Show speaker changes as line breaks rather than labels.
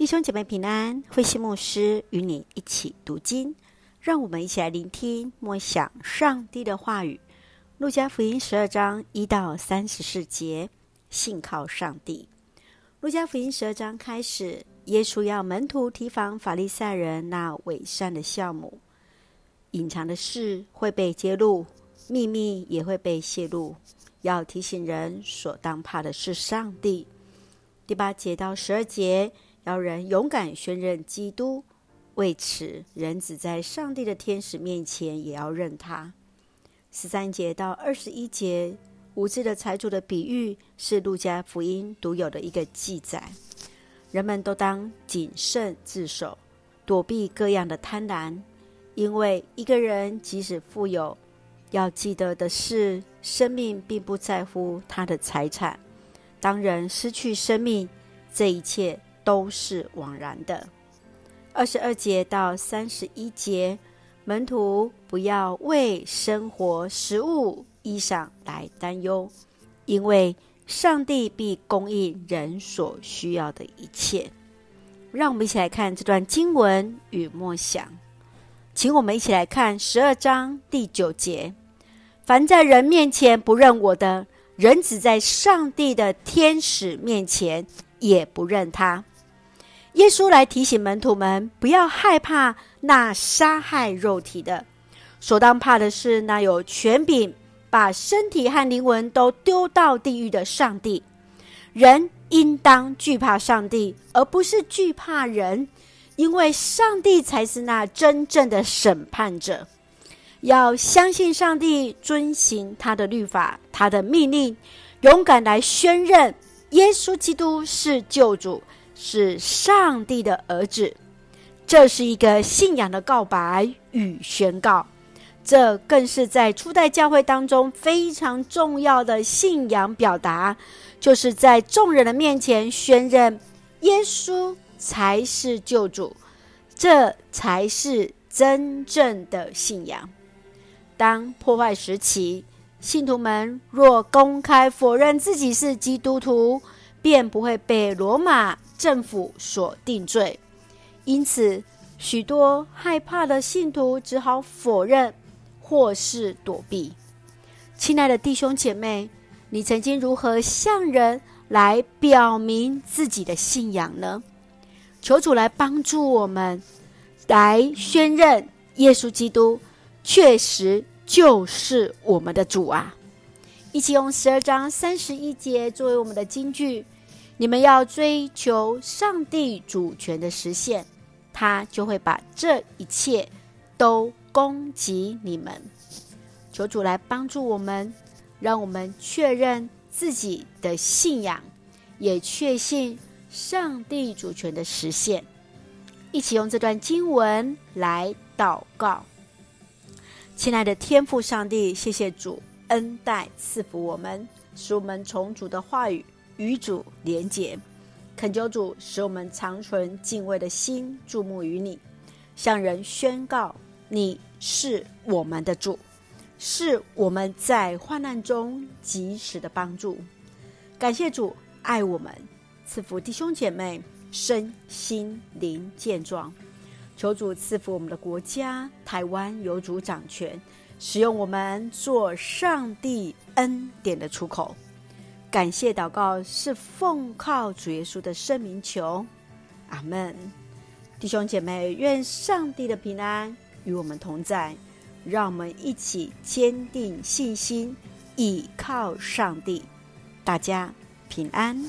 弟兄姐妹平安，慧馨牧师与你一起读经，让我们一起来聆听默想上帝的话语。路加福音十二章一到三十四节，信靠上帝。路加福音十二章开始，耶稣要门徒提防法利赛人那伪善的酵母，隐藏的事会被揭露，秘密也会被泄露，要提醒人所当怕的是上帝。第八节到十二节。要人勇敢宣认基督，为此，人子在上帝的天使面前也要认他。十三节到二十一节，无知的财主的比喻是路加福音独有的一个记载。人们都当谨慎自守，躲避各样的贪婪，因为一个人即使富有，要记得的是，生命并不在乎他的财产。当人失去生命，这一切。都是枉然的。二十二节到三十一节，门徒不要为生活、食物、衣裳来担忧，因为上帝必供应人所需要的一切。让我们一起来看这段经文与默想，请我们一起来看十二章第九节：凡在人面前不认我的，人只在上帝的天使面前也不认他。耶稣来提醒门徒们，不要害怕那杀害肉体的，所当怕的是那有权柄把身体和灵魂都丢到地狱的上帝。人应当惧怕上帝，而不是惧怕人，因为上帝才是那真正的审判者。要相信上帝，遵行他的律法、他的命令，勇敢来宣认耶稣基督是救主。是上帝的儿子，这是一个信仰的告白与宣告，这更是在初代教会当中非常重要的信仰表达，就是在众人的面前宣认耶稣才是救主，这才是真正的信仰。当破坏时期，信徒们若公开否认自己是基督徒，便不会被罗马政府所定罪，因此许多害怕的信徒只好否认或是躲避。亲爱的弟兄姐妹，你曾经如何向人来表明自己的信仰呢？求主来帮助我们，来宣认耶稣基督确实就是我们的主啊！一起用十二章三十一节作为我们的金句。你们要追求上帝主权的实现，他就会把这一切都供给你们。求主来帮助我们，让我们确认自己的信仰，也确信上帝主权的实现。一起用这段经文来祷告。亲爱的天父上帝，谢谢主恩待赐福我们，使我们从主的话语。与主连结，恳求主使我们长存敬畏的心，注目于你，向人宣告你是我们的主，是我们在患难中及时的帮助。感谢主爱我们，赐福弟兄姐妹身心灵健壮。求主赐福我们的国家台湾，有主掌权，使用我们做上帝恩典的出口。感谢祷告是奉靠主耶稣的圣名求，阿门。弟兄姐妹，愿上帝的平安与我们同在，让我们一起坚定信心，倚靠上帝。大家平安。